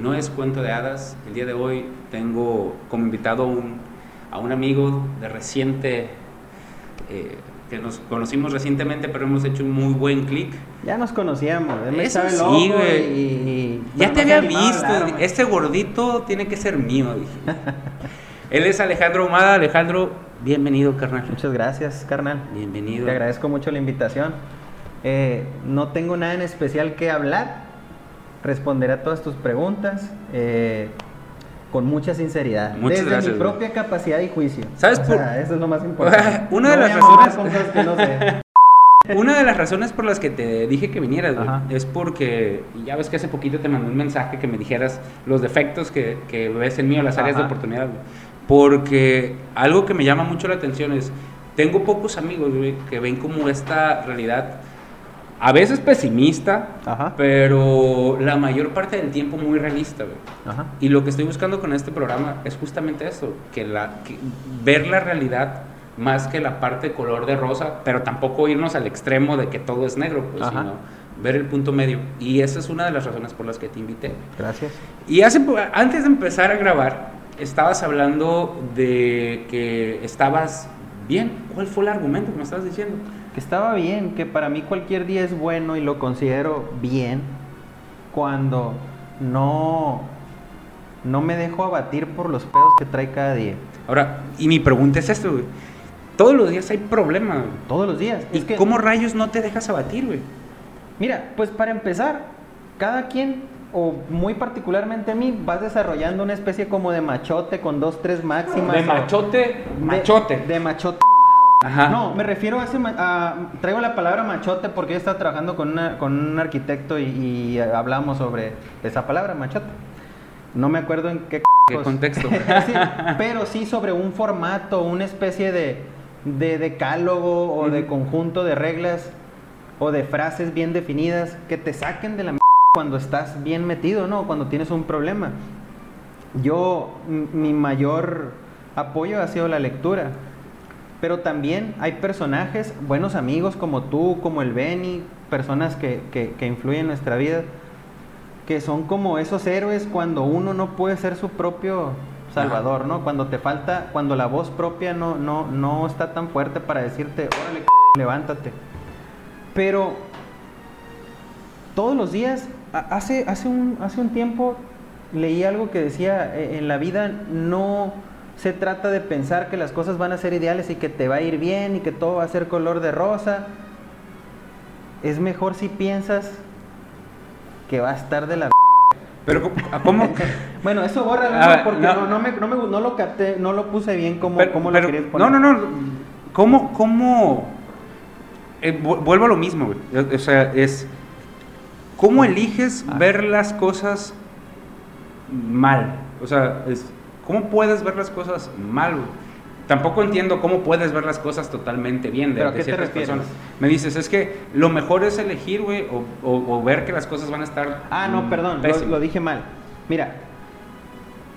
No es cuento de hadas. El día de hoy tengo como invitado a un, a un amigo de reciente, eh, que nos conocimos recientemente, pero hemos hecho un muy buen clic. Ya nos conocíamos, él me Eso sí, güey. y, y- Ya te había visto, hablar, este gordito tiene que ser mío, dije. Él es Alejandro Humada. Alejandro, bienvenido, carnal. Muchas gracias, carnal. Bienvenido. Te agradezco mucho la invitación. Eh, no tengo nada en especial que hablar. Responderé a todas tus preguntas eh, con mucha sinceridad. Muchas desde gracias, mi propia capacidad y juicio. ¿Sabes O por- sea, Eso es lo más importante. Una de No las razones- con cosas que no sé. Una de las razones por las que te dije que vinieras, Ajá. es porque ya ves que hace poquito te mandé un mensaje que me dijeras los defectos que, que ves en mí o las áreas de Ajá. oportunidad. güey. Porque algo que me llama mucho la atención es, tengo pocos amigos güey, que ven como esta realidad, a veces pesimista, Ajá. pero la mayor parte del tiempo muy realista. güey. Ajá. Y lo que estoy buscando con este programa es justamente eso, que la que ver la realidad más que la parte color de rosa, pero tampoco irnos al extremo de que todo es negro, pues, Ajá. sino ver el punto medio. Y esa es una de las razones por las que te invité. Gracias. Y hace antes de empezar a grabar, estabas hablando de que estabas bien. ¿Cuál fue el argumento que me estabas diciendo? Que estaba bien, que para mí cualquier día es bueno y lo considero bien cuando no, no me dejo abatir por los pedos que trae cada día. Ahora, y mi pregunta es esto, güey. Todos los días hay problemas, güey. Todos los días. ¿Y Es que, cómo rayos no te dejas abatir, güey? Mira, pues para empezar, cada quien, o muy particularmente a mí, vas desarrollando una especie como de machote con dos, tres máximas. De o- machote, de- machote. De, machote. Ajá. No, me refiero a ese. a- traigo la palabra machote porque yo estaba trabajando con, una- con un arquitecto y, y hablamos sobre esa palabra, machote. No me acuerdo en qué, ¿Qué contexto? Sí, pero sí sobre un formato, una especie de, de decálogo o de conjunto de reglas o de frases bien definidas que te saquen de la m- cuando estás bien metido, ¿no? Cuando tienes un problema. Yo, mi mayor apoyo ha sido la lectura. Pero también hay personajes, buenos amigos como tú, como el Benny, personas que, que, que influyen en nuestra vida, que son como esos héroes cuando uno no puede ser su propio salvador, ¿no? Cuando te falta, cuando la voz propia no, no, no está tan fuerte para decirte, órale, levántate. Pero todos los días, hace, hace, un, hace un tiempo leí algo que decía, "Eh, en la vida no se trata de pensar que las cosas van a ser ideales y que te va a ir bien y que todo va a ser color de rosa. Es mejor si piensas que va a estar de la... Pero ¿cómo- ¿a ¿cómo? Bueno, eso borra ver, porque no. no, no, me, no, me- no lo capté, no lo puse bien como, Pero- como pero- lo querías poner. No, no, no. ¿Cómo, cómo? eh, vu- vuelvo a lo mismo, güey. O- O sea, es cómo eliges Ah. ver las cosas mal. O sea, es cómo puedes ver las cosas mal. güey? Tampoco entiendo cómo puedes ver las cosas totalmente bien de, ¿Pero de qué te ciertas refieres? personas. Me dices, es que lo mejor es elegir, güey, o, o- o ver que las cosas van a estar. Ah, no, mm, perdón, lo, dije mal. Mira,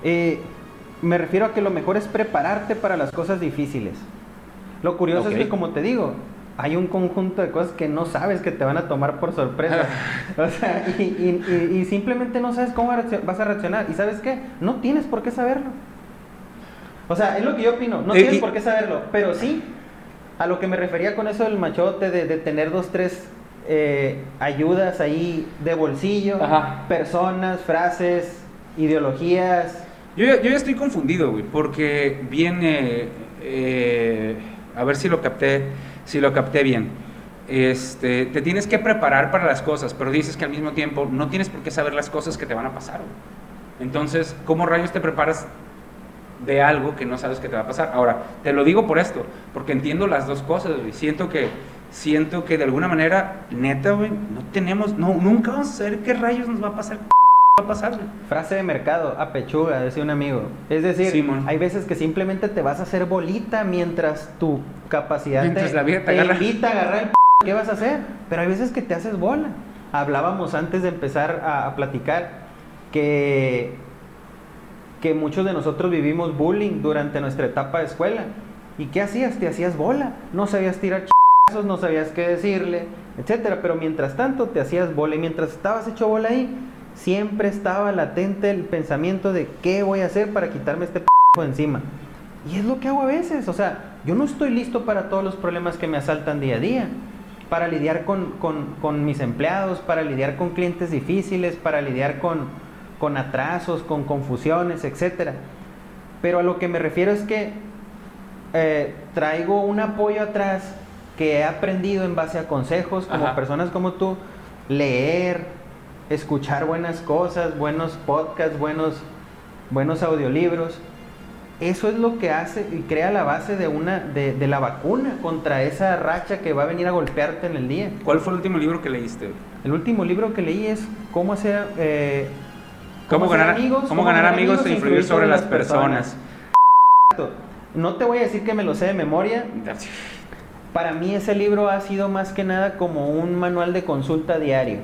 eh, me refiero a que lo mejor es prepararte para las cosas difíciles. Lo curioso es que, como te digo, hay un conjunto de cosas que no sabes que te van a tomar por sorpresa. o sea, y, y- y- y simplemente no sabes cómo vas a reaccionar. ¿Y sabes qué? No tienes por qué saberlo. O sea, es lo que yo opino. No Eh, tienes por qué saberlo. Pero sí, a lo que me refería con eso del machote, de, de tener dos, tres eh, ayudas ahí de bolsillo, Ajá. personas, frases, ideologías. Yo, ya- yo ya estoy confundido, güey, porque viene, eh, a ver si lo capté, si lo capté bien. Este, te tienes que preparar para las cosas, pero dices que al mismo tiempo no tienes por qué saber las cosas que te van a pasar. Entonces, ¿cómo rayos te preparas de algo que no sabes que te va a pasar? Ahora, te lo digo por esto, porque entiendo las dos cosas, güey. Siento que, siento que de alguna manera, neta, güey, no tenemos, no, nunca vamos a saber qué rayos nos va a pasar va va a pasar. Frase de mercado, a pechuga, decía un amigo. Es decir, Simón. hay veces que simplemente te vas a hacer bolita mientras tu capacidad Mientras te, la vida te te agarra. invita a agarrar el p ¿qué vas a hacer? Pero hay veces que te haces bola. Hablábamos antes de empezar a, a platicar que, que muchos de nosotros vivimos bullying durante nuestra etapa de escuela. ¿Y qué hacías? Te hacías bola. No sabías tirar chazos, no sabías qué decirle, etcétera. Pero mientras tanto te hacías bola y mientras estabas hecho bola ahí, siempre estaba latente el pensamiento de qué voy a hacer para quitarme este p de encima. Y es lo que hago a veces. O sea, yo no estoy listo para todos los problemas que me asaltan día a día. Para lidiar con, con- con mis empleados, para lidiar con clientes difíciles, para lidiar con, con atrasos, con confusiones, etcétera. Pero a lo que me refiero es que eh, traigo un apoyo atrás que he aprendido en base a consejos, como Ajá. personas como tú, leer, escuchar buenas cosas, buenos podcasts, buenos, buenos audiolibros. Eso es lo que hace y crea la base de una de, de la vacuna contra esa racha que va a venir a golpearte en el día. ¿Cuál fue el último libro que leíste? El último libro que leí es cómo hacer eh, ¿Cómo, ganar cómo, ganar amigos e influir sobre las personas? No te voy a decir que me lo sé de memoria. Para mí ese libro ha sido más que nada como un manual de consulta diario.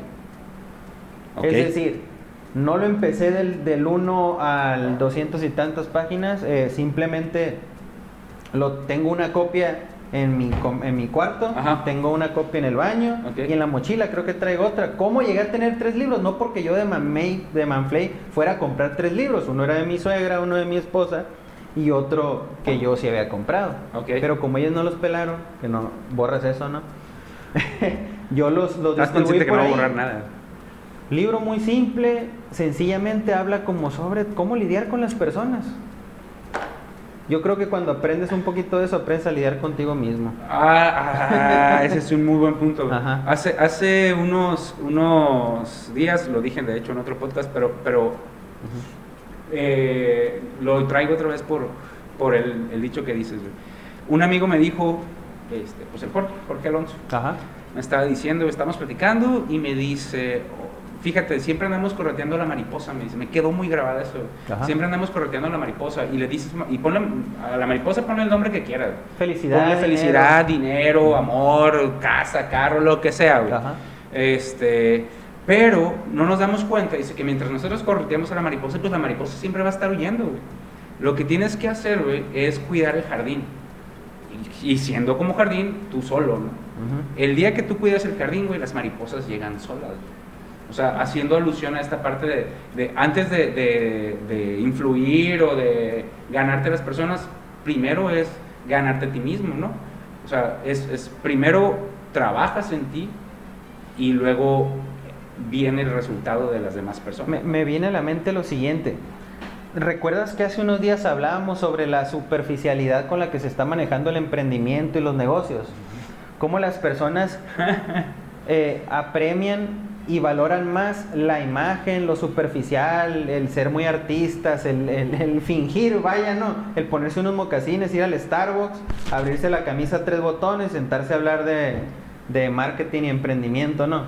Es decir, no lo empecé del, del 1 al 200 y tantas páginas, eh, simplemente lo tengo una copia en mi, en mi cuarto, Ajá. tengo una copia en el baño y en la mochila creo que traigo otra. ¿Cómo llegué a tener tres libros? No porque yo de, de Manflay fuera a comprar tres libros, uno era de mi suegra, uno de mi esposa y otro que yo sí había comprado. Ok. Pero como ellos no los pelaron, que no borras eso, ¿no? yo los, los distribuí consciente que por no a borrar nada. Libro muy simple, sencillamente habla como sobre cómo lidiar con las personas. Yo creo que cuando aprendes un poquito de eso, aprendes a lidiar contigo mismo. Ah, ah, ese es un muy buen punto. Ajá. Hace, hace unos, unos días, lo dije de hecho en otro podcast, pero, pero eh, lo traigo otra vez por, por el, el dicho que dices. Un amigo me dijo, este, pues el Jorge, Jorge Alonso, Ajá. me estaba diciendo, estamos platicando y me dice, fíjate, siempre andamos correteando a la mariposa, me dice, me quedó muy grabada eso. Ajá. Siempre andamos correteando a la mariposa y le dices, y ponle, a la mariposa ponle el nombre que quieras. Felicidad. Ponle dinero. felicidad, dinero, amor, casa, carro, lo que sea, güey. Ajá. Este, pero no nos damos cuenta, dice que mientras nosotros correteamos a la mariposa, pues la mariposa siempre va a estar huyendo, güey. Lo que tienes que hacer, güey, es cuidar el jardín. Y, y siendo como jardín, tú solo, ¿no? Ujú. El día que tú cuidas el jardín, güey, las mariposas llegan solas. güey. O sea, haciendo alusión a esta parte de, de antes de, de- de influir o de ganarte a las personas, primero es ganarte a ti mismo, ¿no? O sea, es, es primero trabajas en ti y luego viene el resultado de las demás personas. Me, me viene a la mente lo siguiente. ¿Recuerdas que hace unos días hablábamos sobre la superficialidad con la que se está manejando el emprendimiento y los negocios? Cómo las personas eh, apremian y valoran más la imagen, lo superficial, el ser muy artistas, el, el- el fingir, vaya, ¿no? El ponerse unos mocasines, ir al Starbucks, abrirse la camisa tres botones, sentarse a hablar de, de marketing y emprendimiento, ¿no?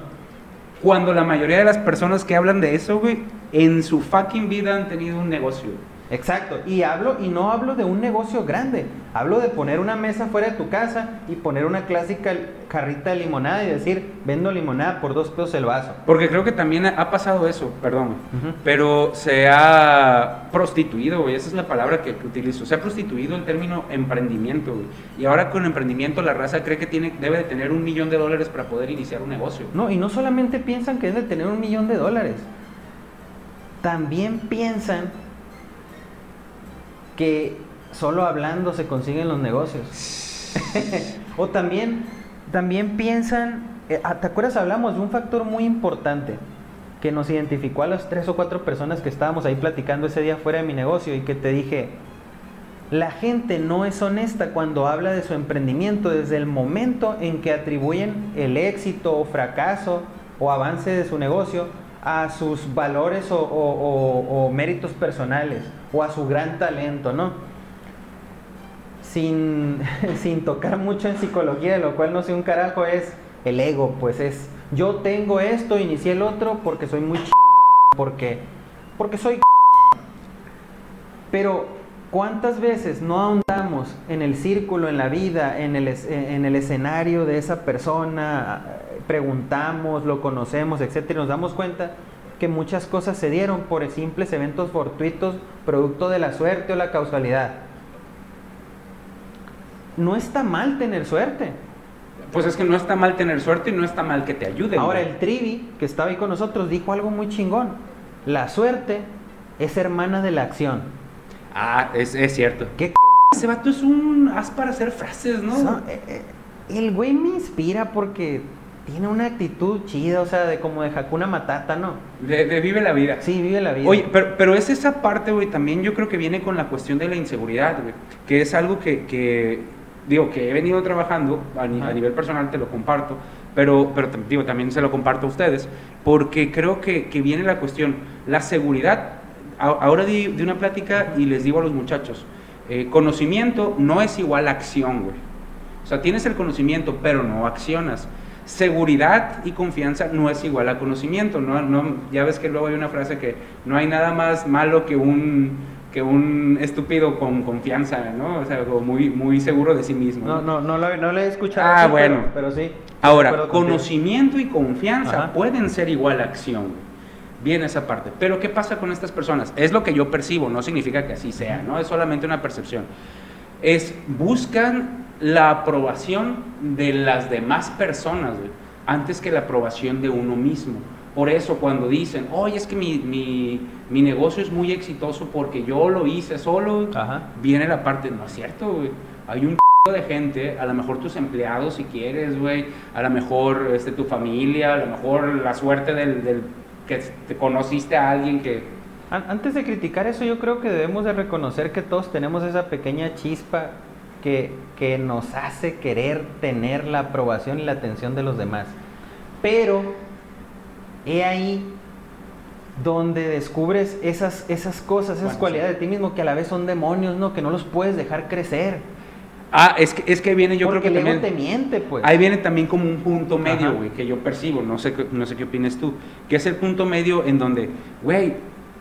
Cuando la mayoría de las personas que hablan de eso, güey, en su fucking vida han tenido un negocio. Exacto, y hablo y no hablo de un negocio grande, hablo de poner una mesa fuera de tu casa y poner una clásica carrita de limonada y decir, vendo limonada por dos pesos el vaso. Porque creo que también ha pasado eso, perdón, pero se ha prostituido, güey, esa es la palabra que, que utilizo, se ha prostituido el término emprendimiento, güey. Y ahora con emprendimiento la raza cree que tiene, debe de tener un millón de dólares para poder iniciar un negocio. No, y no solamente piensan que deben de tener un millón de dólares, también piensan que solo hablando se consiguen los negocios. o también, también piensan, eh, ah, ¿te acuerdas? Hablamos de un factor muy importante que nos identificó a las tres o cuatro personas que estábamos ahí platicando ese día fuera de mi negocio y que te dije, la gente no es honesta cuando habla de su emprendimiento desde el momento en que atribuyen el éxito o fracaso o avance de su negocio a sus valores o, méritos personales o a su gran talento, ¿no? Sin, sin tocar mucho en psicología, de lo cual no sé un carajo, es el ego, pues es yo tengo esto, inicié el otro porque soy muy porque porque soy pero ¿cuántas veces no ahondamos en el círculo, en la vida, en el, en el escenario de esa persona, preguntamos, lo conocemos, etcétera, y nos damos cuenta que muchas cosas se dieron por simples eventos fortuitos, producto de la suerte o la causalidad? No está mal tener suerte. Pues es que no está mal tener suerte y no está mal que te ayuden. Ahora güey. el Trivi, que estaba ahí con nosotros, dijo algo muy chingón. La suerte es hermana de la acción. Ah, es, es cierto. ¿Qué Ese vato es un as para hacer frases, ¿no? So- eh, eh, el güey me inspira porque tiene una actitud chida, o sea, de como de Hakuna Matata, ¿no? De, de vive la vida. Sí, vive la vida. Oye, pero, pero es esa parte, güey, también yo creo que viene con la cuestión de la inseguridad, güey, que es algo que, que, digo, que he venido trabajando a, ni- a nivel personal, te lo comparto, pero, pero digo, también se lo comparto a ustedes, porque creo que, que viene la cuestión, la seguridad, a- ahora di, di una plática y les digo a los muchachos, eh, conocimiento no es igual a acción, güey. O sea, tienes el conocimiento, pero no accionas. Seguridad y confianza no es igual a conocimiento. No, no, ya ves que luego hay una frase que no hay nada más malo que un, que un estúpido con confianza, ¿no? O sea, muy, muy seguro de sí mismo. no, no, no, lo, no le he escuchado. Ah, bueno. Pero, sí. Ahora, conocimiento y confianza Ajá. pueden ser igual a acción. Bien esa parte. Pero ¿qué pasa con estas personas? Es lo que yo percibo, no significa que así sea, ¿no? Es solamente una percepción. Es buscan la aprobación de las demás personas, güey, antes que la aprobación de uno mismo. Por eso cuando dicen, oye, es que mi, mi, mi negocio es muy exitoso porque yo lo hice solo, Ajá. viene la parte, no es cierto, güey. Hay un de gente, a lo mejor tus empleados si quieres, güey, a lo mejor este, tu familia, a lo mejor la suerte del, del que te conociste a alguien que... An- Antes de criticar eso, yo creo que debemos de reconocer que todos tenemos esa pequeña chispa que, que nos hace querer tener la aprobación y la atención de los demás. Pero he ahí donde descubres esas, esas cosas, esas Bueno, cualidades de ti mismo que a la vez son demonios, ¿no? Que no los puedes dejar crecer. Ah, es que, es que viene, yo porque creo que también... te miente, pues. Ahí viene también como un punto medio, güey, que yo percibo, no sé, qué- no sé qué opinas tú, que es el punto medio en donde, güey,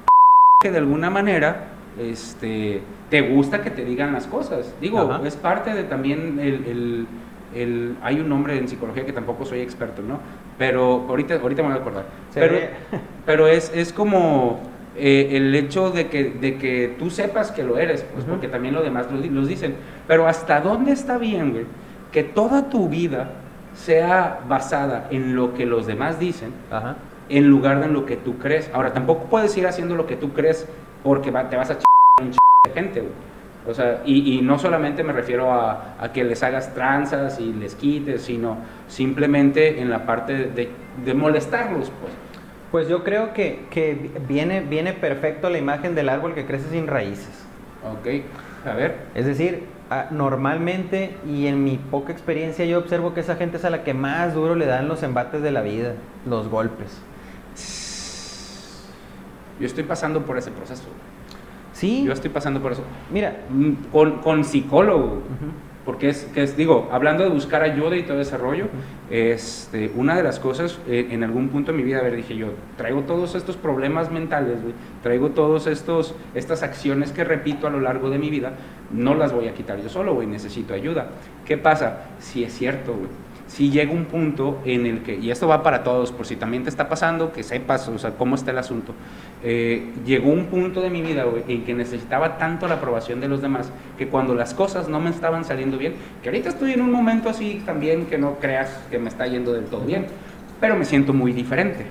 que de alguna manera este, te gusta que te digan las cosas. Digo, Ajá. es parte de también el, el- el- Hay un nombre en psicología que tampoco soy experto, ¿no? Pero ahorita, ahorita me voy a acordar. Se pero ve. pero es, es como eh, el hecho de que, de que tú sepas que lo eres, pues porque también los demás los, di- los dicen. Pero ¿hasta dónde está bien, güey? Que toda tu vida sea basada en lo que los demás dicen Ajá. en lugar de en lo que tú crees. Ahora, tampoco puedes ir haciendo lo que tú crees porque va- te vas a ch un ch de gente, güey. O sea, y, y no solamente me refiero a, a que les hagas tranzas y les quites, sino simplemente en la parte de, de molestarlos, pues. Pues yo creo que, que viene, viene perfecto la imagen del árbol que crece sin raíces. Ok, a ver. Es decir, normalmente y en mi poca experiencia yo observo que esa gente es a la que más duro le dan los embates de la vida, los golpes. Yo estoy pasando por ese proceso. Sí, Yo estoy pasando por eso. mira, Mm, Con, con psicólogo. Porque es, que es, digo, hablando de buscar ayuda y todo ese rollo, este, una de las cosas, eh, en algún punto de mi vida, a ver, dije yo, traigo todos estos problemas mentales, güey, traigo todos estos, estas acciones que repito a lo largo de mi vida, no las voy a quitar yo solo, güey, necesito ayuda. ¿Qué pasa? Si es cierto, güey, si llega un punto en el que, y esto va para todos, por si también te está pasando, que sepas, o sea, cómo está el asunto, eh, llegó un punto de mi vida, güey, en que necesitaba tanto la aprobación de los demás, que cuando las cosas no me estaban saliendo bien, que ahorita estoy en un momento así también que no creas que me está yendo del todo bien, pero me siento muy diferente.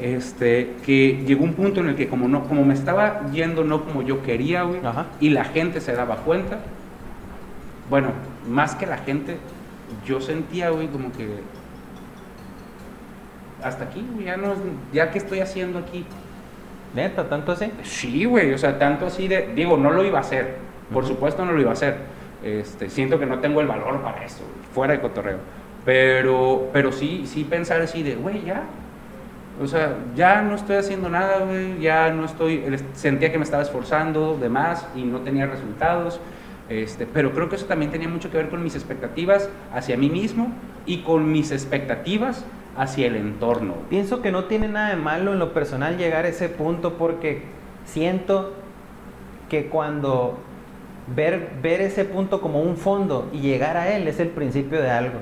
Este, que llegó un punto en el que como no, como me estaba yendo no como yo quería, güey, y la gente se daba cuenta, bueno, más que la gente, yo sentía, güey, como que hasta aquí, güey, ya no, ya qué estoy haciendo aquí. Neta, tanto así. Sí, güey, o sea, tanto así de, digo, no lo iba a hacer, por Ujú. supuesto no lo iba a hacer. Este, siento que no tengo el valor para eso, güey, fuera de cotorreo. Pero, pero sí, sí pensar así de, güey, ya. O sea, ya no estoy haciendo nada, güey, ya no estoy, sentía que me estaba esforzando de más y no tenía resultados. Este, pero creo que eso también tenía mucho que ver con mis expectativas hacia mí mismo y con mis expectativas hacia el entorno. Pienso que no tiene nada de malo en lo personal llegar a ese punto porque siento que cuando ver, ver ese punto como un fondo y llegar a él es el principio de algo.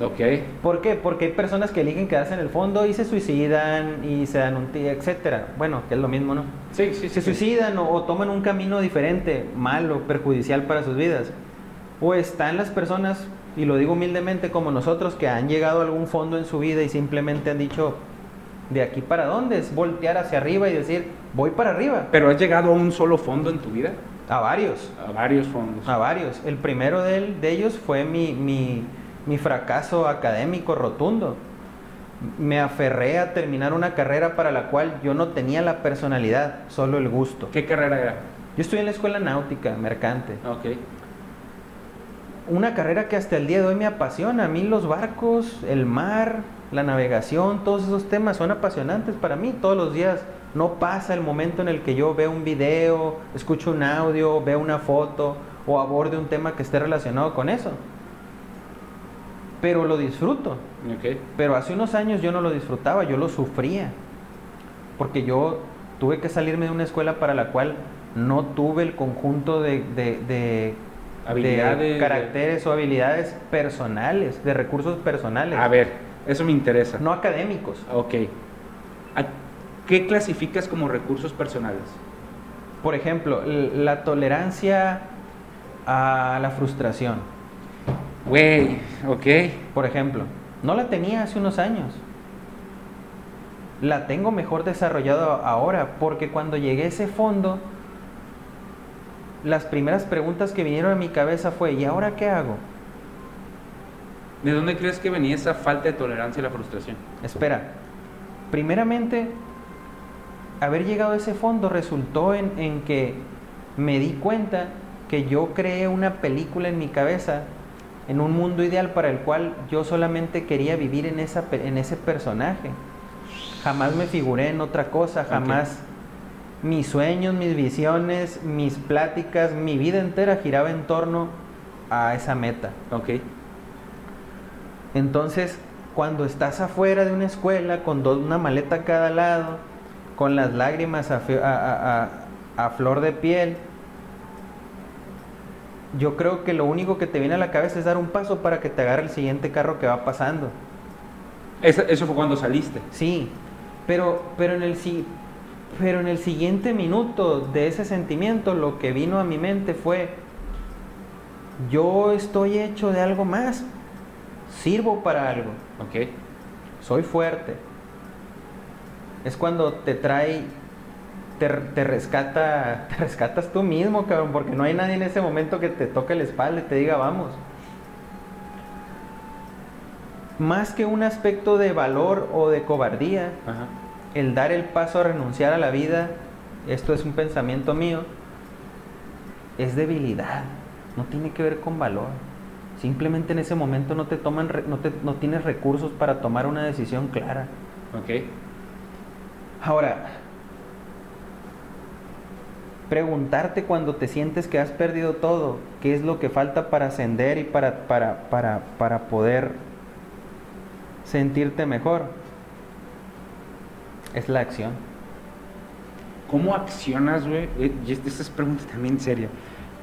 Ok. ¿Por qué? Porque hay personas que eligen quedarse en el fondo y se suicidan y se dan un tiro, etcétera. Bueno, que es lo mismo, ¿no? Sí, sí, Se suicidan o, o toman un camino diferente, malo, perjudicial para sus vidas. O están las personas, y lo digo humildemente como nosotros, que han llegado a algún fondo en su vida y simplemente han dicho, ¿de aquí para dónde? Es voltear hacia arriba y decir, voy para arriba. ¿Pero has llegado a un solo fondo en tu vida? A varios. A varios fondos. A varios. El primero de, de ellos fue mi, mi, mi fracaso académico rotundo. Me aferré a terminar una carrera para la cual yo no tenía la personalidad, solo el gusto. ¿Qué carrera era? Yo estoy en la escuela náutica, mercante. Ok. Una carrera que hasta el día de hoy me apasiona. A mí los barcos, el mar, la navegación, todos esos temas son apasionantes para mí. Todos los días no pasa el momento en el que yo veo un video, escucho un audio, veo una foto o aborde un tema que esté relacionado con eso. Pero lo disfruto. Pero hace unos años yo no lo disfrutaba, yo lo sufría. Porque yo tuve que salirme de una escuela para la cual no tuve el conjunto de, de- de- Habilidades, de de- caracteres o habilidades personales, de recursos personales. A ver, eso me interesa. No académicos. Ok. ¿A ¿Qué clasificas como recursos personales? Por ejemplo, la tolerancia a la frustración. Güey, ok. Por ejemplo, no la tenía hace unos años. La tengo mejor desarrollado ahora porque cuando llegué a ese fondo, las primeras preguntas que vinieron a mi cabeza fue, ¿y ahora qué hago? ¿De dónde crees que venía esa falta de tolerancia a la frustración? Espera, primeramente, haber llegado a ese fondo resultó en, en que me di cuenta que yo creé una película en mi cabeza, en un mundo ideal para el cual yo solamente quería vivir en, esa, en ese personaje. Jamás me figuré en otra cosa, jamás mis sueños, mis visiones, mis pláticas, mi vida entera giraba en torno a esa meta. Ok. Entonces, cuando estás afuera de una escuela con dos- una maleta a cada lado, con las lágrimas a, fe- a- a- a- a flor de piel, yo creo que lo único que te viene a la cabeza es dar un paso para que te agarre el siguiente carro que va pasando. Eso fue cuando saliste. Sí, pero, pero, en el, pero en el siguiente minuto de ese sentimiento lo que vino a mi mente fue, yo estoy hecho de algo más, sirvo para algo. Ok. soy fuerte. Es cuando te trae, te, te rescata, te rescatas tú mismo, cabrón, porque no hay nadie en ese momento que te toque la espalda y te diga vamos. Más que un aspecto de valor o de cobardía, Ajá. el dar el paso a renunciar a la vida, esto es un pensamiento mío, es debilidad, no tiene que ver con valor. Simplemente en ese momento no te toman, no, te- no tienes recursos para tomar una decisión clara. Ok. Ahora, preguntarte cuando te sientes que has perdido todo, qué es lo que falta para ascender y para, para, para, para poder sentirte mejor, es la acción. ¿Cómo accionas, güey? Eh, esta es pregunta también seria.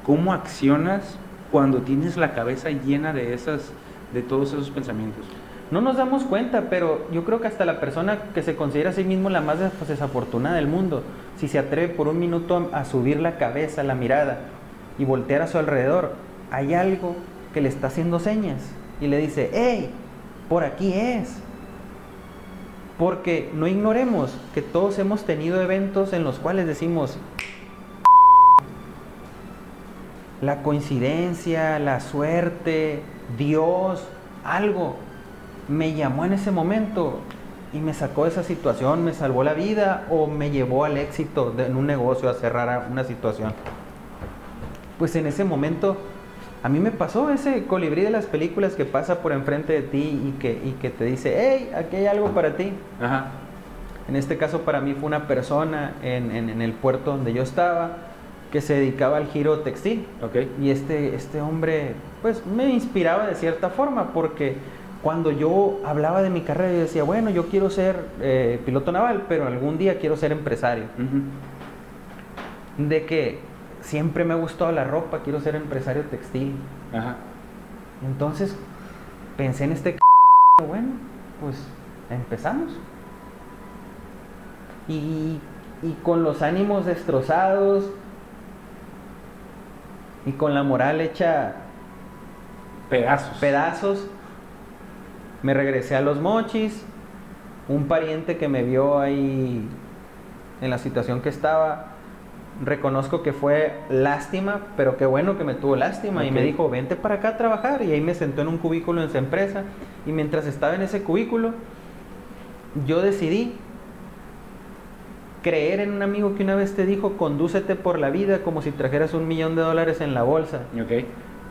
¿Cómo accionas cuando tienes la cabeza llena de esas, de todos esos pensamientos? No nos damos cuenta, pero yo creo que hasta la persona que se considera a sí mismo la más des- desafortunada del mundo, si se atreve por un minuto a, a subir la cabeza, la mirada y voltear a su alrededor, hay algo que le está haciendo señas y le dice, hey, por aquí es. Porque no ignoremos que todos hemos tenido eventos en los cuales decimos, la coincidencia, la suerte, Dios, algo me llamó en ese momento y me sacó de esa situación, me salvó la vida o me llevó al éxito de- en un negocio, a cerrar una situación. Pues en ese momento a mí me pasó ese colibrí de las películas que pasa por enfrente de ti y que, y que te dice, hey, aquí hay algo para ti. Ajá. En este caso para mí fue una persona en, en- en el puerto donde yo estaba que se dedicaba al giro textil. Y este, este hombre, pues me inspiraba de cierta forma porque cuando yo hablaba de mi carrera, yo decía, bueno, yo quiero ser eh, piloto naval, pero algún día quiero ser empresario. De que siempre me ha gustado la ropa, quiero ser empresario textil. Ajá. Entonces pensé en este c- bueno, pues empezamos. Y, y con los ánimos destrozados y con la moral hecha Pedazos. pedazos, me regresé a los mochis. Un pariente que me vio ahí en la situación que estaba, reconozco que fue lástima, pero qué bueno que me tuvo lástima y me dijo, vente para acá a trabajar. Y ahí me sentó en un cubículo en su empresa. Y mientras estaba en ese cubículo, yo decidí creer en un amigo que una vez te dijo, condúcete por la vida como si trajeras un millón de dólares en la bolsa. Ok.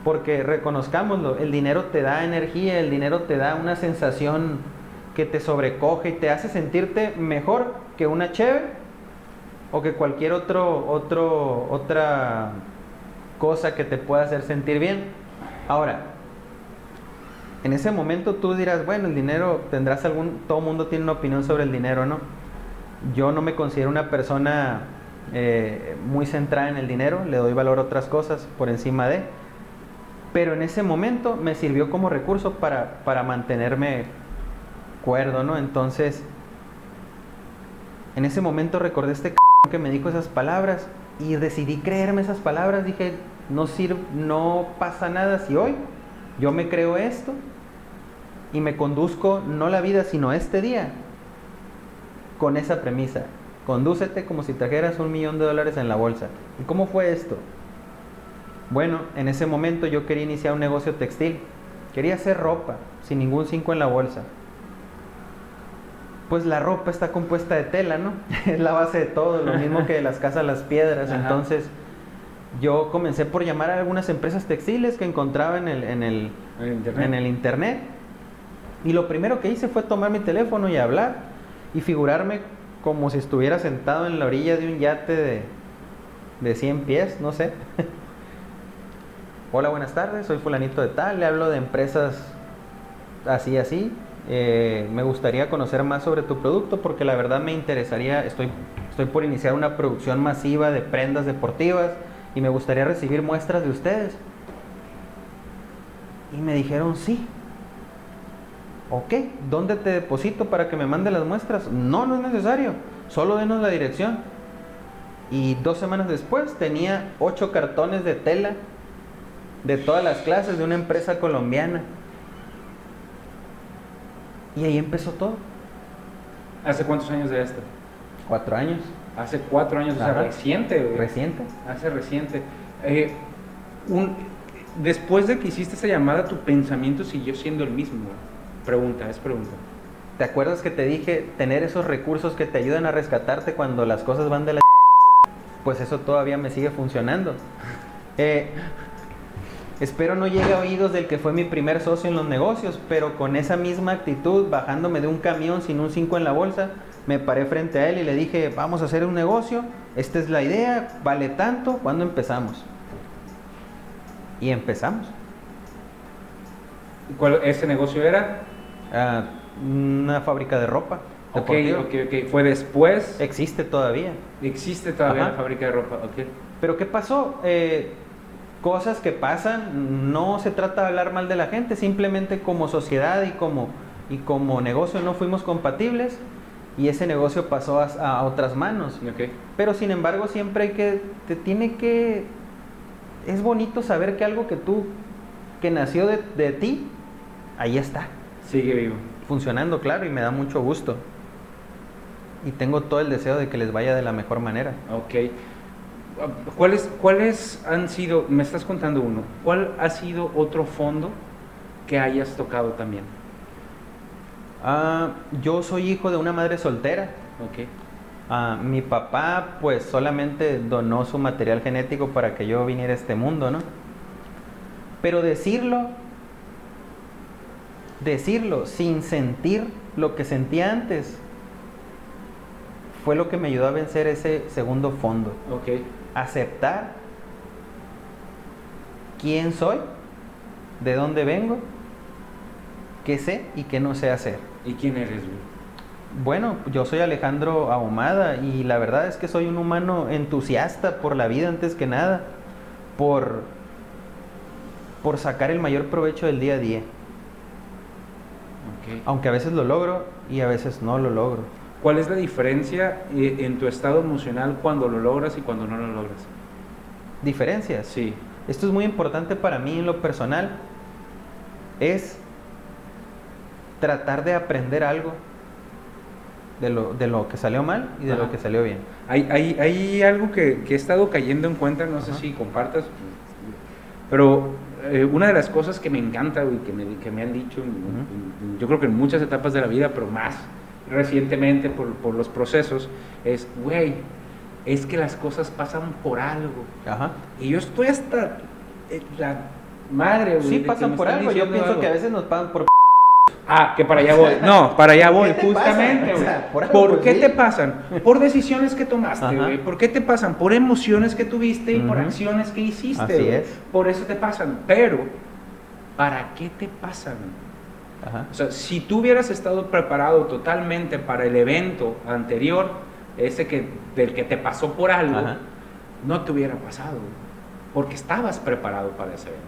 Porque reconozcámoslo, el dinero te da energía, el dinero te da una sensación que te sobrecoge y te hace sentirte mejor que una chévere o que cualquier otro, otro, otra cosa que te pueda hacer sentir bien. Ahora, en ese momento tú dirás, bueno, el dinero, tendrás algún, todo mundo tiene una opinión sobre el dinero, ¿no? Yo no me considero una persona eh, muy centrada en el dinero, le doy valor a otras cosas por encima de, pero en ese momento me sirvió como recurso para, para mantenerme cuerdo, ¿no? Entonces, en ese momento recordé este c que me dijo esas palabras y decidí creerme esas palabras, dije, no sirve, no pasa nada si hoy yo me creo esto y me conduzco no la vida, sino este día con esa premisa. Condúcete como si trajeras un millón de dólares en la bolsa. ¿Y cómo fue esto? Bueno, en ese momento yo quería iniciar un negocio textil. Quería hacer ropa, sin ningún cinco en la bolsa. Pues la ropa está compuesta de tela, ¿no? Es la base de todo, lo mismo que de las casas las piedras. Ajá. Entonces, yo comencé por llamar a algunas empresas textiles que encontraba en el, en el, En el internet. en el internet. Y lo primero que hice fue tomar mi teléfono y hablar y figurarme como si estuviera sentado en la orilla de un yate de, de 100 pies, no sé. Hola, buenas tardes, soy fulanito de tal, le hablo de empresas así, así. Eh, me gustaría conocer más sobre tu producto porque la verdad me interesaría, estoy, estoy por iniciar una producción masiva de prendas deportivas y me gustaría recibir muestras de ustedes. Y me dijeron sí. Ok, ¿dónde te deposito para que me mande las muestras? No, no es necesario, solo denos la dirección. Y dos semanas después tenía ocho cartones de tela de todas las clases de una empresa colombiana. Y ahí empezó todo. ¿Hace cuántos años de esto? Cuatro años. Hace cuatro años, o sea, reciente, güey. Reciente. Hace reciente. Eh, un, después de que hiciste esa llamada, tu pensamiento siguió siendo el mismo. Pregunta, es pregunta. ¿Te acuerdas que te dije tener esos recursos que te ayudan a rescatarte cuando las cosas van de la... Pues eso todavía me sigue funcionando. Eh, espero no llegue a oídos del que fue mi primer socio en los negocios, pero con esa misma actitud, bajándome de un camión sin un 5 en la bolsa, me paré frente a él y le dije, vamos a hacer un negocio, esta es la idea, vale tanto, ¿cuándo empezamos? Y empezamos. ¿Cuál, ¿Ese negocio era? Ah, una fábrica de ropa. Ok, deportiva. ok, ok. Fue después. Existe todavía. Existe todavía Ajá. la fábrica de ropa, ok. Pero ¿qué pasó? Eh, cosas que pasan, no se trata de hablar mal de la gente, simplemente como sociedad y como, y como negocio no fuimos compatibles y ese negocio pasó a, a otras manos. Pero sin embargo siempre hay que, te tiene que, es bonito saber que algo que tú, que nació de, de ti, ahí está, Sigue vivo. funcionando, claro, y me da mucho gusto. Y tengo todo el deseo de que les vaya de la mejor manera. Ok. ¿Cuáles, ¿Cuáles han sido, me estás contando uno, cuál ha sido otro fondo que hayas tocado también? Ah, yo soy hijo de una madre soltera. Ok. Ah, mi papá pues solamente donó su material genético para que yo viniera a este mundo, ¿no? Pero decirlo, decirlo sin sentir lo que sentía antes, fue lo que me ayudó a vencer ese segundo fondo. Ok. Aceptar quién soy, de dónde vengo qué sé y qué no sé hacer. ¿Y quién eres, güey? Bueno, yo soy Alejandro Ahumada y la verdad es que soy un humano entusiasta por la vida antes que nada, por, por sacar el mayor provecho del día a día. Aunque a veces lo logro y a veces no lo logro. ¿Cuál es la diferencia eh, en tu estado emocional cuando lo logras y cuando no lo logras? Diferencias. Sí. Esto es muy importante para mí en lo personal. Es tratar de aprender algo de lo, de lo que salió mal y de Ajá. lo que salió bien. Hay, hay, hay algo que, que he estado cayendo en cuenta, no sé Ajá. si compartas, pero eh, una de las cosas que me encanta, güey, que me, que me han dicho, en- en- yo creo que en muchas etapas de la vida, pero más recientemente por, por los procesos, es, güey, es que las cosas pasan por algo. Ajá. Y yo estoy hasta eh, la madre, güey. Sí pasan por algo. Yo pienso algo. que a veces nos pagan por... Ah, que para allá voy. No, para allá ¿Por voy, justamente. O güey. sea, por por algo, qué sí. te pasan? Por decisiones que tomaste, güey. ¿Por qué te pasan? Por emociones que tuviste y por acciones que hiciste. Así es. Por eso te pasan. Pero, ¿para qué te pasan? Ajá. O sea, si tú hubieras estado preparado totalmente para el evento anterior, ese que, del que te pasó por algo, Ajá. no te hubiera pasado, porque estabas preparado para ese evento.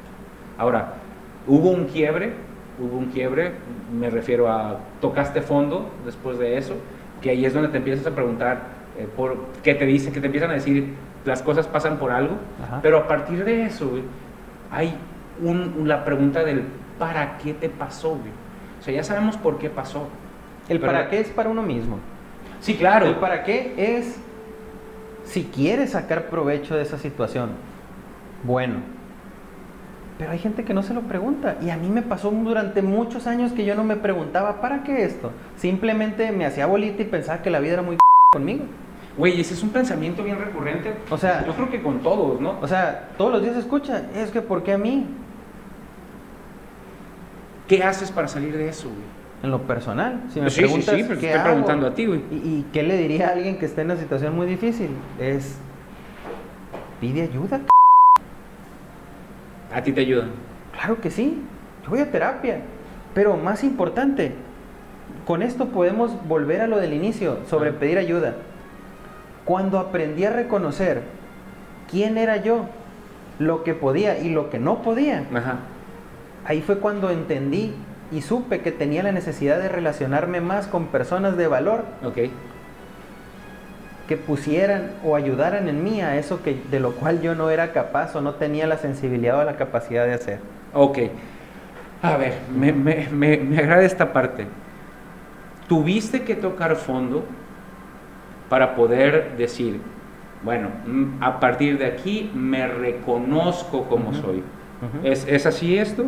Ahora, hubo un quiebre, hubo un quiebre, me refiero a tocaste fondo después de eso, que ahí es donde te empiezas a preguntar eh, por qué te dicen, que te empiezan a decir las cosas pasan por algo, Ajá. pero a partir de eso, hay un- la pregunta del ¿para qué te pasó, güey? O sea, ya sabemos por qué pasó. El Pero- para qué es para uno mismo. Sí, claro. El para qué es si quieres sacar provecho de esa situación. Bueno. Pero hay gente que no se lo pregunta. Y a mí me pasó durante muchos años que yo no me preguntaba, ¿para qué esto? Simplemente me hacía bolita y pensaba que la vida era muy conmigo. Güey, ese es un pensamiento bien recurrente. O sea- yo creo que con todos, ¿no? O sea, todos los días se escucha, es que ¿por qué a mí? ¿Qué haces para salir de eso, güey? En lo personal, si me Sí, sí, preguntas sí, pero te qué estoy hago preguntando a ti, güey. ¿Y, y qué le diría a alguien que esté en una situación muy difícil? Es pide ayuda. A ti te ayudan. Claro que sí. Yo voy a terapia. Pero más importante, con esto podemos volver a lo del inicio sobre Ajá. pedir ayuda. Cuando aprendí a reconocer quién era yo, lo que podía y lo que no podía, Ajá. Ahí fue cuando entendí y supe que tenía la necesidad de relacionarme más con personas de valor Ok. que pusieran o ayudaran en mí a eso que de lo cual yo no era capaz o no tenía la sensibilidad o la capacidad de hacer. Ok. A ver, me, me, me, me agrada esta parte. Tuviste que tocar fondo para poder decir, bueno, mm, a partir de aquí me reconozco como soy. ¿Es, ¿Es así esto?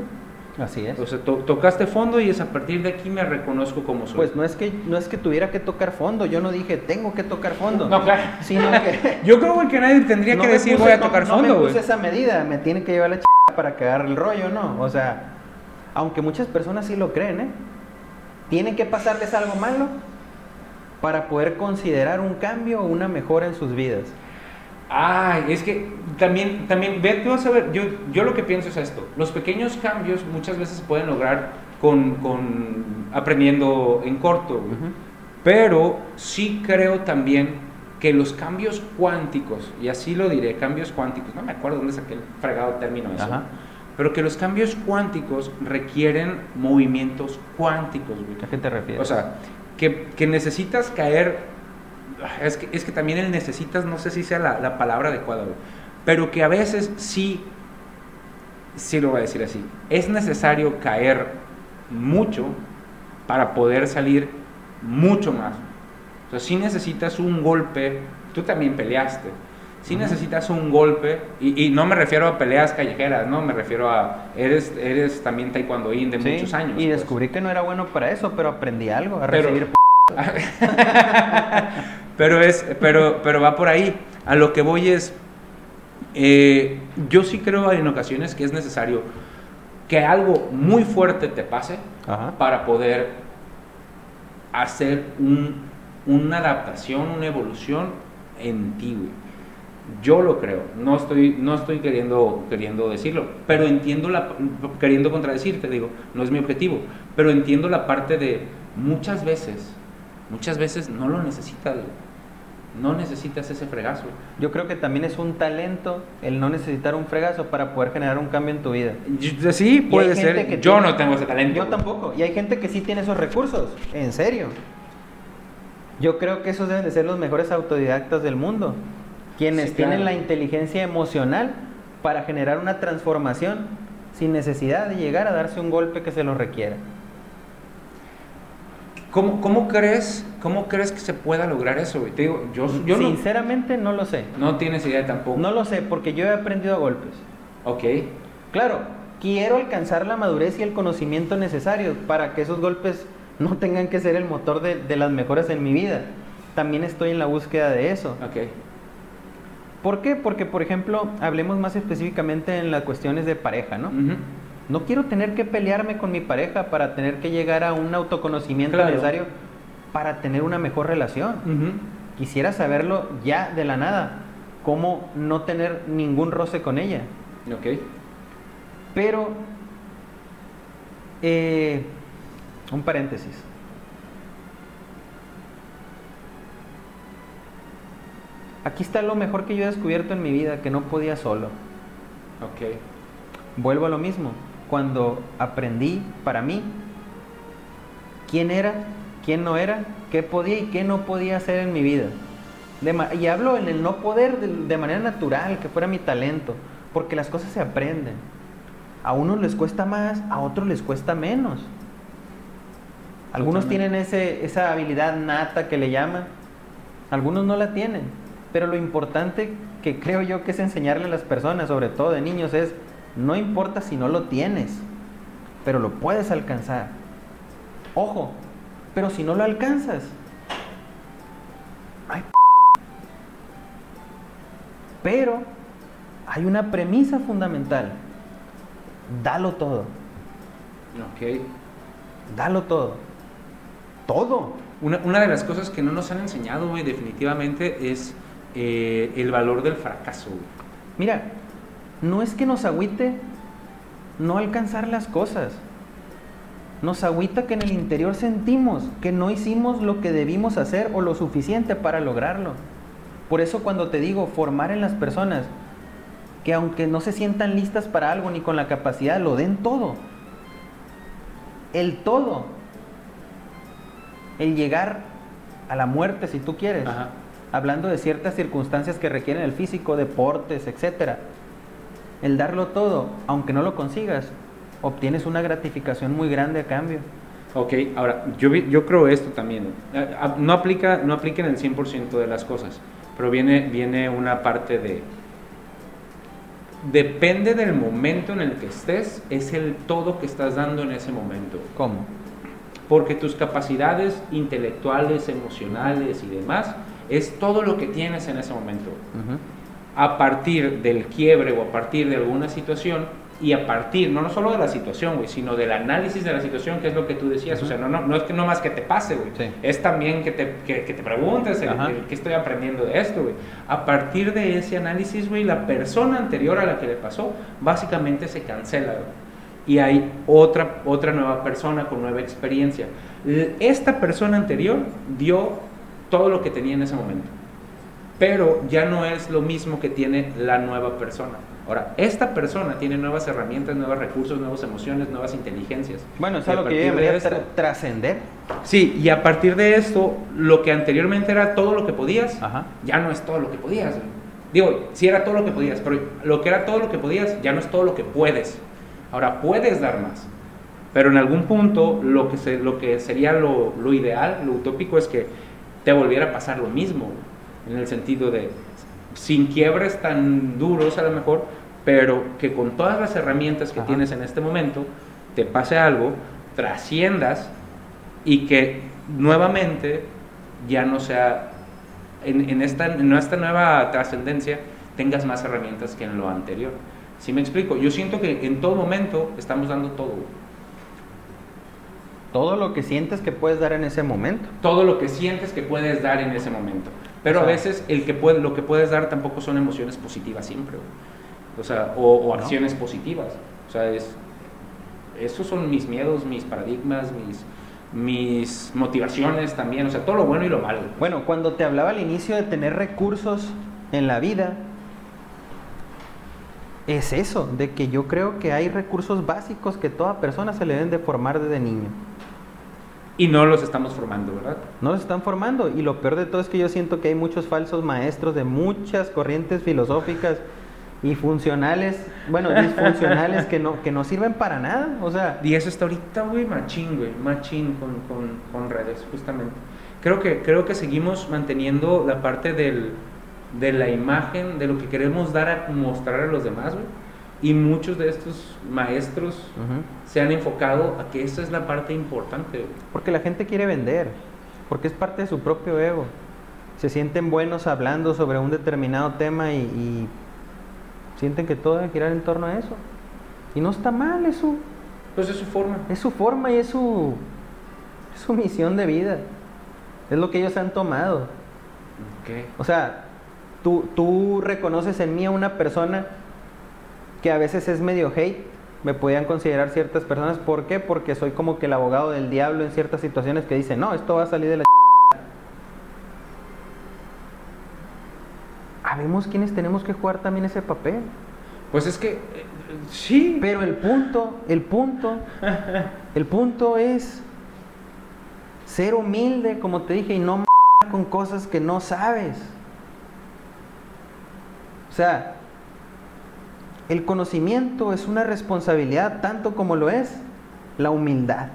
Así es. O sea, to- tocaste fondo y es a partir de aquí me reconozco como soy. Pues no es que no es que tuviera que tocar fondo, yo no dije tengo que tocar fondo. No, claro. Sino que Yo creo güey, que nadie tendría no que me decir puse- voy a no- tocar no fondo, me güey. puse esa medida, me tienen que llevar la ch para agarre el rollo, ¿no? O sea, aunque muchas personas sí lo creen, ¿eh? Tienen que pasarles algo malo para poder considerar un cambio o una mejora en sus vidas. Ay, es que también, también, ve, tú vas a ver, yo, yo lo que pienso es esto, los pequeños cambios muchas veces se pueden lograr con, con aprendiendo en corto, pero sí creo también que los cambios cuánticos, y así lo diré, cambios cuánticos, no me acuerdo dónde saqué el fregado término eso, Ajá. pero que los cambios cuánticos requieren movimientos cuánticos, güey. ¿A qué te refieres? O sea, que, que necesitas caer. Es que, es que también el necesitas, no sé si sea la, la palabra adecuada, güey, pero que a veces sí, sí lo voy a decir así, es necesario caer mucho para poder salir mucho más. O sea, sí necesitas un golpe, tú también peleaste, sí Ujú. necesitas un golpe, y, y no me refiero a peleas callejeras, no, me refiero a, eres, eres también taekwondoín de Sí, muchos años. Y pues. descubrí que no era bueno para eso, pero aprendí algo, a Pero- recibir pero es pero pero va por ahí a lo que voy es eh, yo sí creo en ocasiones que es necesario que algo muy fuerte te pase Ajá. para poder hacer un- una adaptación una evolución en ti güey. Yo lo creo, no estoy, no estoy queriendo, queriendo decirlo, pero entiendo la, queriendo contradecirte, digo, no es mi objetivo, pero entiendo la parte de muchas veces, muchas veces no lo necesitas, güey. No necesitas ese fregazo. Yo creo que también es un talento el no necesitar un fregazo para poder generar un cambio en tu vida. Yo- Sí, puede ser, que yo tiene- no tengo ese talento. Yo tampoco. Y hay gente que sí tiene esos recursos. En serio. Yo creo que esos deben de ser los mejores autodidactas del mundo. Quienes Sí, tienen claro. la inteligencia emocional para generar una transformación sin necesidad de llegar a darse un golpe que se lo requiera. ¿Cómo, cómo crees, ¿Cómo crees que se pueda lograr eso? Te digo, yo, Sinceramente no lo sé. no tienes idea tampoco. No lo sé porque yo he aprendido a golpes. Ok, Claro, quiero alcanzar la madurez y el conocimiento necesarios para que esos golpes no tengan que ser el motor de, de las mejoras en mi vida. También estoy en la búsqueda de eso. ok. ¿Por qué? Porque, por ejemplo, hablemos más específicamente en las cuestiones de pareja, ¿no? Ujú. No quiero tener que pelearme con mi pareja para tener que llegar a un autoconocimiento Claro. necesario para tener una mejor relación. Quisiera saberlo ya de la nada, cómo no tener ningún roce con ella. Ok. Pero, eh, un paréntesis. Aquí está lo mejor que yo he descubierto en mi vida, que no podía solo. Ok. Vuelvo a lo mismo. Cuando aprendí para mí quién era, quién no era, qué podía y qué no podía hacer en mi vida. De y hablo en el no poder de, de manera natural, que fuera mi talento, porque las cosas se aprenden. A unos les cuesta más, a otros les cuesta menos. Algunos Totalmente. tienen ese, esa habilidad nata que le llaman, algunos no la tienen. Pero lo importante que creo yo que es enseñarle a las personas, sobre todo de niños, es no importa si no lo tienes, pero lo puedes alcanzar. Ojo, pero si no lo alcanzas, ay, pero hay una premisa fundamental. Dalo todo, Ok. dalo todo. Todo. Una, una de las cosas que no nos han enseñado, güey, definitivamente es eh, el valor del fracaso, güey. Mira, no es que nos agüite no alcanzar las cosas. Nos agüita que en el interior sentimos que no hicimos lo que debimos hacer o lo suficiente para lograrlo. Por eso cuando te digo formar en las personas que aunque no se sientan listas para algo ni con la capacidad, lo den todo. El todo. El llegar a la muerte si tú quieres Ajá. hablando de ciertas circunstancias que requieren el físico, deportes, etcétera. El darlo todo, aunque no lo consigas, obtienes una gratificación muy grande a cambio. Ok, ahora, yo, yo creo esto también. eh, ah, No aplica, no aplica en el 100% de las cosas, pero viene, viene una parte de... Depende del momento en el que estés, es el todo que estás dando en ese momento. ¿Cómo? Porque tus capacidades intelectuales, emocionales y demás, es todo lo que tienes en ese momento. Ujú. A partir del quiebre o a partir de alguna situación y a partir, no, no solo de la situación, güey, sino del análisis de la situación, que es lo que tú decías. O sea, no, no, no es que no más que te pase, güey. Sí. Es también que te, que, que te preguntes el, Ajá. el qué estoy aprendiendo de esto, güey. A partir de ese análisis, güey, la persona anterior a la que le pasó, básicamente se cancela, güey. Y hay otra, otra nueva persona con nueva experiencia. Esta persona anterior dio todo lo que tenía en ese momento pero ya no es lo mismo que tiene la nueva persona. Ahora, esta persona tiene nuevas herramientas, nuevos recursos, nuevas emociones, nuevas inteligencias. Bueno, es algo que partir de trascender. Sí, y a partir de esto, lo que anteriormente era todo lo que podías, Ajá. ya no es todo lo que podías. Digo, sí era todo lo que podías, pero lo que era todo lo que podías, ya no es todo lo que puedes. Ahora puedes dar más. Pero en algún punto, lo que, se- lo que sería lo, lo ideal, lo utópico, es que te volviera a pasar lo mismo. En el sentido de, sin quiebres tan duros a lo mejor, pero que con todas las herramientas que Ajá. tienes en este momento, te pase algo, trasciendas y que nuevamente ya no sea, en, en esta, en esta nueva trascendencia, tengas más herramientas que en lo anterior. Si me explico? Yo siento que en todo momento estamos dando todo. Todo lo que sientes que puedes dar en ese momento. Todo lo que sientes que puedes dar en ese momento. Pero O a sea- veces el que puede, lo que puedes dar tampoco son emociones positivas siempre. O sea, o, o No. acciones positivas. O sea, es, esos son mis miedos, mis paradigmas, mis, mis motivaciones también. O sea, todo lo bueno y lo malo. Bueno, cuando te hablaba al inicio de tener recursos en la vida, es eso, de que yo creo que hay recursos básicos que toda persona se le deben de formar desde niño. Y no los estamos formando, ¿verdad? No los están formando y lo peor de todo es que yo siento que hay muchos falsos maestros de muchas corrientes filosóficas y funcionales, bueno, disfuncionales que no, que no sirven para nada. O sea, Y eso está ahorita, güey, machín, güey, machín con, con, con redes, justamente. Creo que, creo que seguimos manteniendo la parte del, de la imagen, de lo que queremos dar a mostrar a los demás, güey. Y muchos de estos maestros se han enfocado a que esa es la parte importante, güey. porque la gente quiere vender, porque es parte de su propio ego. Se sienten buenos hablando sobre un determinado tema y, y sienten que todo debe girar en torno a eso. Y no está mal, es su, Pues es su forma. es su forma y es su, es su misión de vida. Es lo que ellos han tomado. Ok. O sea, tú, tú reconoces en mí a una persona que a veces es medio hate, me podían considerar ciertas personas. ¿Por qué? Porque soy como que el abogado del diablo en ciertas situaciones que dice, no, esto va a salir de la... Habemos quienes tenemos que jugar también ese papel. Pues es que, eh, sí, Pero el punto, el punto, el punto es ser humilde, como te dije, y no m- con cosas que no sabes. O sea, el conocimiento es una responsabilidad tanto como lo es la humildad.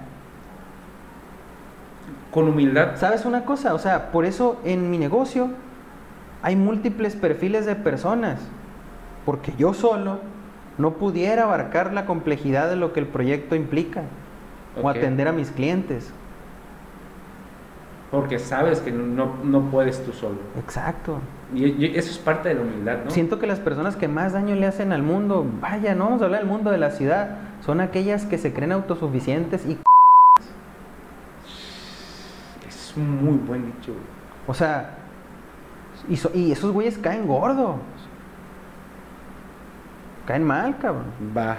con humildad. ¿Sabes una cosa? O sea, por eso en mi negocio hay múltiples perfiles de personas, porque yo solo no pudiera abarcar la complejidad de lo que el proyecto implica o atender a mis clientes. Porque sabes que no, no puedes tú solo. Exacto. Y, y eso es parte de la humildad, ¿no? Siento que las personas que más daño le hacen al mundo, vaya, no vamos a hablar del mundo de la ciudad, son aquellas que se creen autosuficientes y, Es un muy buen dicho, güey. o sea, y, so- y esos güeyes caen gordos. Caen mal, cabrón. Va.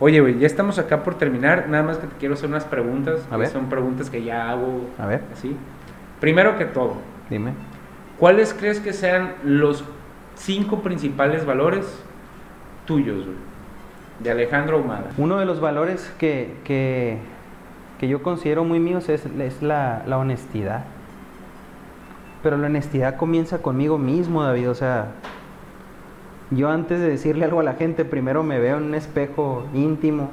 Oye, güey, ya estamos acá por terminar. Nada más que te quiero hacer unas preguntas. A que ver. Son preguntas que ya hago A ver, así. Primero que todo, dime. ¿cuáles crees que sean los cinco principales valores tuyos, güey? De Alejandro Ahumada. Uno de los valores que, que, que yo considero muy míos es, es la, la honestidad. Pero la honestidad comienza conmigo mismo, David. O sea, yo antes de decirle algo a la gente, primero me veo en un espejo íntimo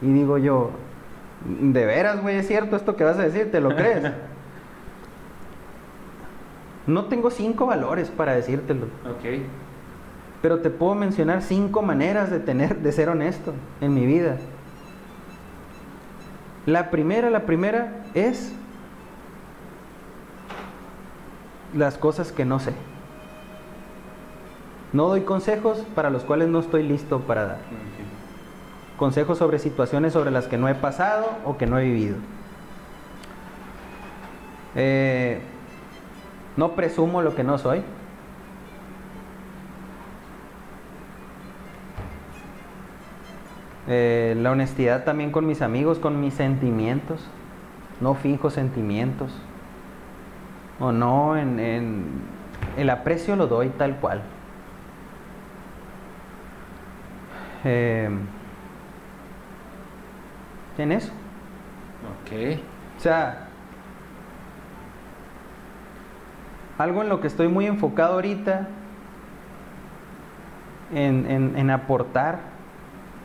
y digo yo, ¿de veras, güey, es cierto esto que vas a decir? ¿Te lo crees? No tengo cinco valores para decírtelo. Ok. Pero te puedo mencionar cinco maneras de tener, de ser honesto en mi vida. La primera, la primera es las cosas que no sé. No doy consejos para los cuales no estoy listo para dar. Consejos sobre situaciones sobre las que no he pasado o que no he vivido. Eh, no presumo lo que no soy. Eh, la honestidad también con mis amigos, con mis sentimientos. No finjo sentimientos. O no, en, en- el aprecio lo doy tal cual. Eh, en eso. Ok. O sea, algo en lo que estoy muy enfocado ahorita, en, en- en aportar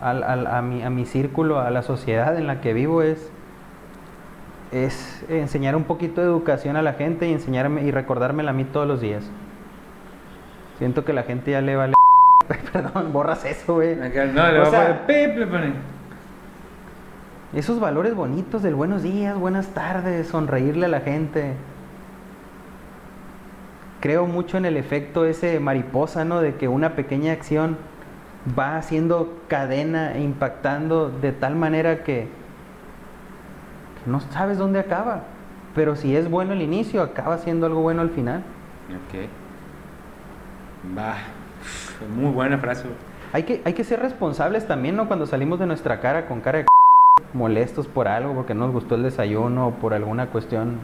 al- al- a, mi, a mi círculo, a la sociedad en la que vivo, es, es enseñar un poquito de educación a la gente y enseñarme y recordármela a mí todos los días. Siento que la gente ya le vale. Perdón, borras eso, güey. No, le O sea, a poner le pone. Esos valores bonitos del buenos días, buenas tardes, sonreírle a la gente. Creo mucho en el efecto ese mariposa, ¿no? De que una pequeña acción va haciendo cadena e impactando de tal manera que no sabes dónde acaba. Pero si es bueno el inicio, acaba siendo algo bueno al final. Ok. Va. Muy buena frase. güey. Hay que, hay que ser responsables también, ¿no? Cuando salimos de nuestra cara con cara de molestos por algo, porque no nos gustó el desayuno o por alguna cuestión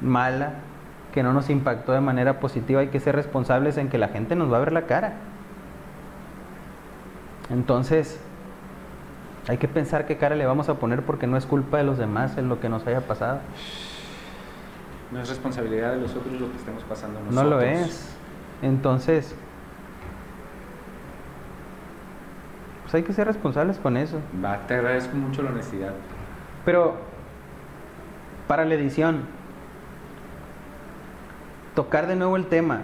mala que no nos impactó de manera positiva, hay que ser responsables en que la gente nos va a ver la cara. Entonces, hay que pensar qué cara le vamos a poner porque no es culpa de los demás en lo que nos haya pasado. No es responsabilidad de los otros lo que estemos pasando nosotros. No lo es. Entonces, pues hay que ser responsables con eso. Va, te agradezco mucho la honestidad. Pero, para la edición, tocar de nuevo el tema.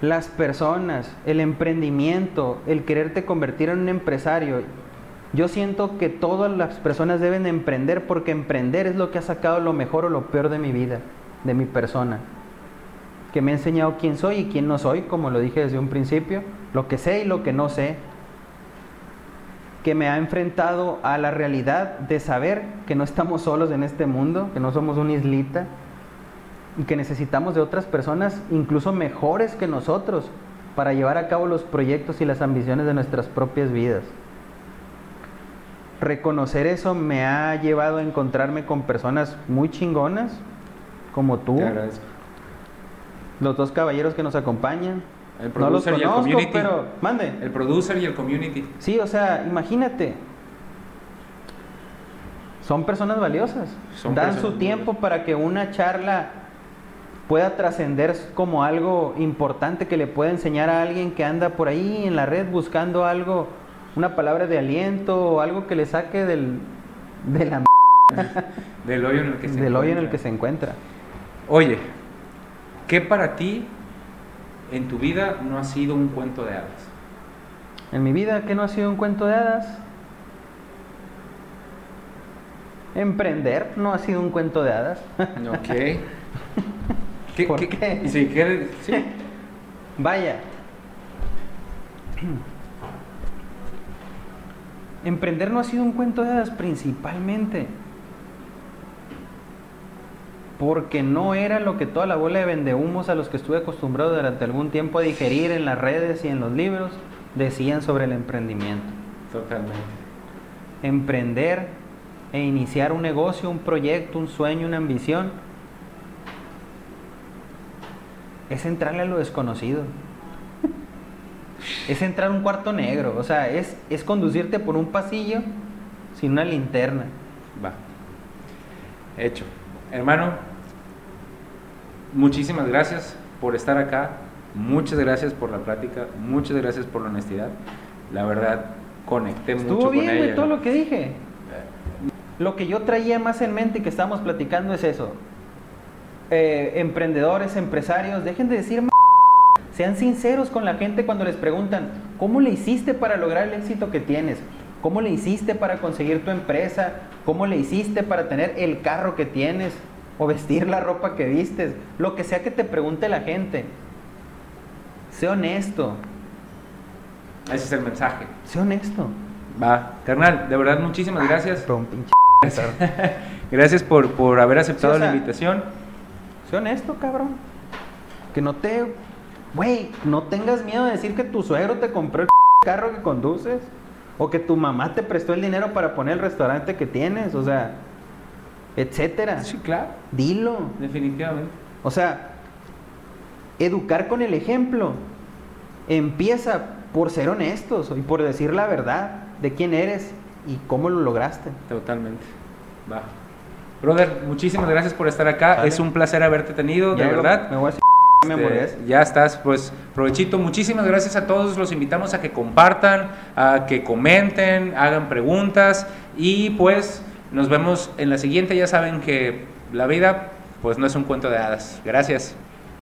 Las personas, el emprendimiento, el quererte convertir en un empresario. Yo siento que todas las personas deben emprender porque emprender es lo que ha sacado lo mejor o lo peor de mi vida, de mi persona. Que me ha enseñado quién soy y quién no soy, como lo dije desde un principio, lo que sé y lo que no sé. Que me ha enfrentado a la realidad de saber que no estamos solos en este mundo, que no somos una islita, y que necesitamos de otras personas incluso mejores que nosotros para llevar a cabo los proyectos y las ambiciones de nuestras propias vidas. Reconocer eso me ha llevado a encontrarme con personas muy chingonas, como tú, los dos caballeros que nos acompañan. El No los producer y el conozco, community. pero mande. El producer y el community. Sí, o sea, imagínate. Son personas valiosas. Son Dan personas su tiempo para que una charla pueda trascender como algo importante que le pueda enseñar a alguien que anda por ahí en la red buscando algo, una palabra de aliento o algo que le saque del, de la m- Del hoyo en el que se del hoyo en el encuentra. que se encuentra. Oye, ¿qué para ti en tu vida no ha sido un cuento de hadas? En mi vida, que no ha sido un cuento de hadas. Emprender no ha sido un cuento de hadas. Ok. ¿Qué, ¿Por qué? Sí, ¿qué- sí. Vaya. Emprender no ha sido un cuento de hadas principalmente. Porque no era lo que toda la bola de vendehumos a los que estuve acostumbrado durante algún tiempo a digerir en las redes y en los libros decían sobre el emprendimiento. Totalmente. Emprender e iniciar un negocio, un proyecto, un sueño, una ambición es entrarle a lo desconocido. Es entrar a un cuarto negro, o sea, es, es conducirte por un pasillo sin una linterna. Va. Hecho. Hermano, muchísimas gracias por estar acá. Muchas gracias por la plática. Muchas gracias por la honestidad. La verdad, conecté mucho Estuvo con bien, güey, ella. todo lo que dije. Lo que yo traía más en mente y que estábamos platicando es eso. Eh, emprendedores, empresarios, dejen de decir m- sean sinceros con la gente cuando les preguntan, ¿cómo le hiciste para lograr el éxito que tienes? ¿Cómo le hiciste para conseguir tu empresa? ¿Cómo le hiciste para tener el carro que tienes? O vestir la ropa que vistes. Lo que sea que te pregunte la gente. Sé honesto. Ese es el mensaje. Sé honesto. Va. Carnal, de verdad, muchísimas gracias. Pero un pinche Gracias por, por haber aceptado Sí, o sea, la invitación. Sé honesto, cabrón. Que no te. Güey, no tengas miedo de decir que tu suegro te compró el carro que conduces. O que tu mamá te prestó el dinero para poner el restaurante que tienes. O sea, etcétera. Sí, claro. Dilo. Definitivamente. O sea, educar con el ejemplo empieza por ser honestos y por decir la verdad de quién eres y cómo lo lograste. Totalmente. Va. Brother, muchísimas gracias por estar acá. Es un placer haberte tenido, de Ya verdad. Me voy a Este, ya estás, pues provechito. Muchísimas gracias a todos. Los invitamos a que compartan, a que comenten, hagan preguntas y pues nos vemos en la siguiente. Ya saben que la vida pues no es un cuento de hadas. Gracias.